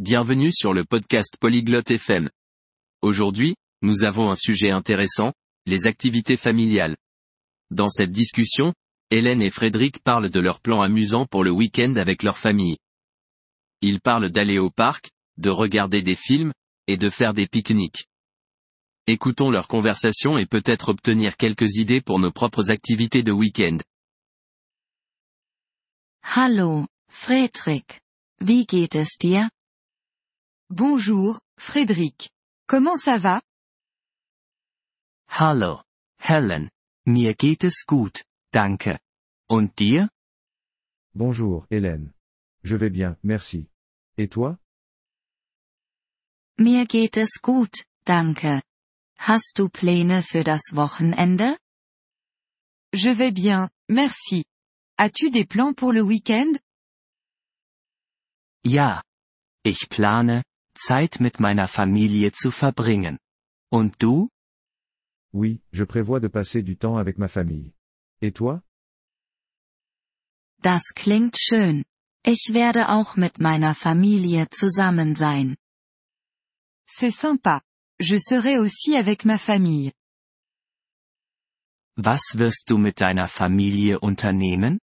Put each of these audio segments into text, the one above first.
Bienvenue sur le podcast Polyglotte FM. Aujourd'hui, nous avons un sujet intéressant, les activités familiales. Dans cette discussion, Hélène et Frédéric parlent de leurs plans amusants pour le week-end avec leur famille. Ils parlent d'aller au parc, de regarder des films, et de faire des pique-niques. Écoutons leur conversation et peut-être obtenir quelques idées pour nos propres activités de week-end. Hallo, Frédéric. Wie geht es dir? Bonjour, Frédéric. Comment ça va? Hallo, Helen. Mir geht es gut, danke. Und dir? Bonjour, Hélène. Je vais bien, merci. Et toi? Mir geht es gut, danke. Hast du Pläne für das Wochenende? Je vais bien, merci. As-tu des plans pour le week-end? Ja. Ich plane, Zeit mit meiner Familie zu verbringen. Und du? Oui, je prévois de passer du temps avec ma famille. Et toi? Das klingt schön. Ich werde auch mit meiner Familie zusammen sein. C'est sympa. Je serai aussi avec ma famille. Was wirst du mit deiner Familie unternehmen?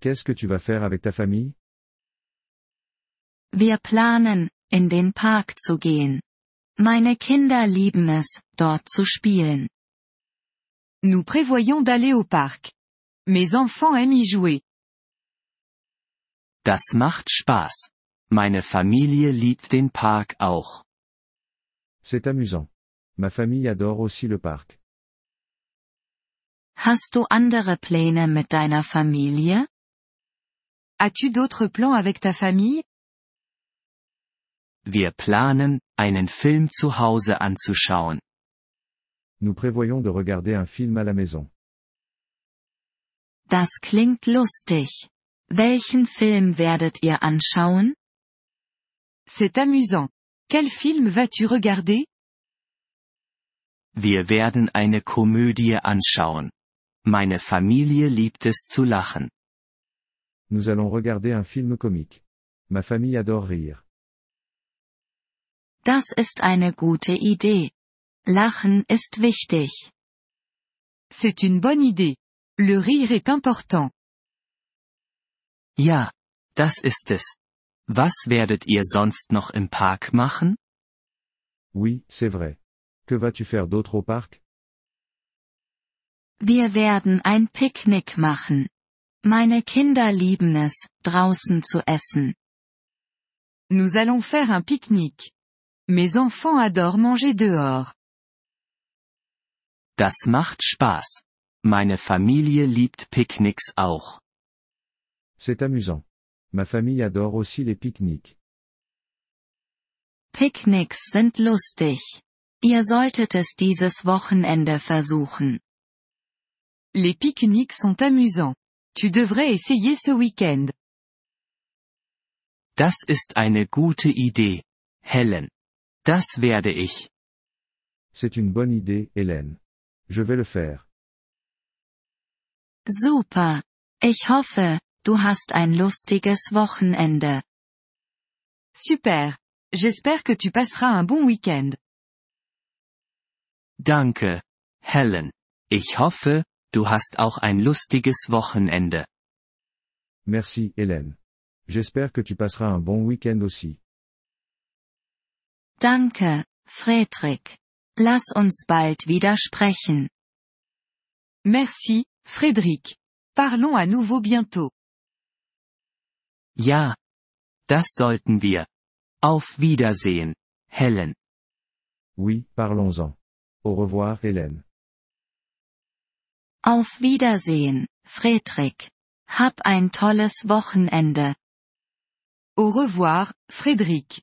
Qu'est-ce que tu vas faire avec ta famille? Wir planen, in den Park zu gehen. Meine Kinder lieben es, dort zu spielen. Nous prévoyons d'aller au parc. Mes enfants aiment y jouer. Das macht Spaß. Meine Familie liebt den Park auch. C'est amusant. Ma famille adore aussi le parc. Hast du andere Pläne mit deiner Familie? As-tu d'autres plans avec ta famille? Wir planen, einen Film zu Hause anzuschauen. Nous prévoyons de regarder un film à la maison. Das klingt lustig. Welchen Film werdet ihr anschauen? C'est amusant. Quel film vas-tu regarder? Wir werden eine Komödie anschauen. Meine Familie liebt es zu lachen. Nous allons regarder un film comique. Ma famille adore rire. Das ist eine gute Idee. Lachen ist wichtig. C'est une bonne idée. Le rire est important. Ja, das ist es. Was werdet ihr sonst noch im Park machen? Oui, c'est vrai. Que vas-tu faire d'autre au parc? Wir werden ein Picknick machen. Meine Kinder lieben es, draußen zu essen. Nous allons faire un pique-nique. Mes enfants adorent manger dehors. Das macht Spaß. Meine Familie liebt Picknicks auch. C'est amusant. Ma famille adore aussi les pique-niques. Picknicks sind lustig. Ihr solltet es dieses Wochenende versuchen. Les pique-niques sont amusants. Tu devrais essayer ce week-end. Das ist eine gute Idee, Helen. Das werde ich. C'est une bonne idée, Hélène. Je vais le faire. Super. Ich hoffe, du hast ein lustiges Wochenende. Super. J'espère que tu passeras un bon week-end. Danke, Helen. Ich hoffe, du hast auch ein lustiges Wochenende. Merci, Hélène. J'espère que tu passeras un bon week-end aussi. Danke, Frédéric. Lass uns bald wieder sprechen. Merci, Frédéric. Parlons à nouveau bientôt. Ja. Das sollten wir. Auf Wiedersehen, Helen. Oui, parlons-en. Au revoir, Hélène. Auf Wiedersehen, Frédéric. Hab ein tolles Wochenende. Au revoir, Frédéric.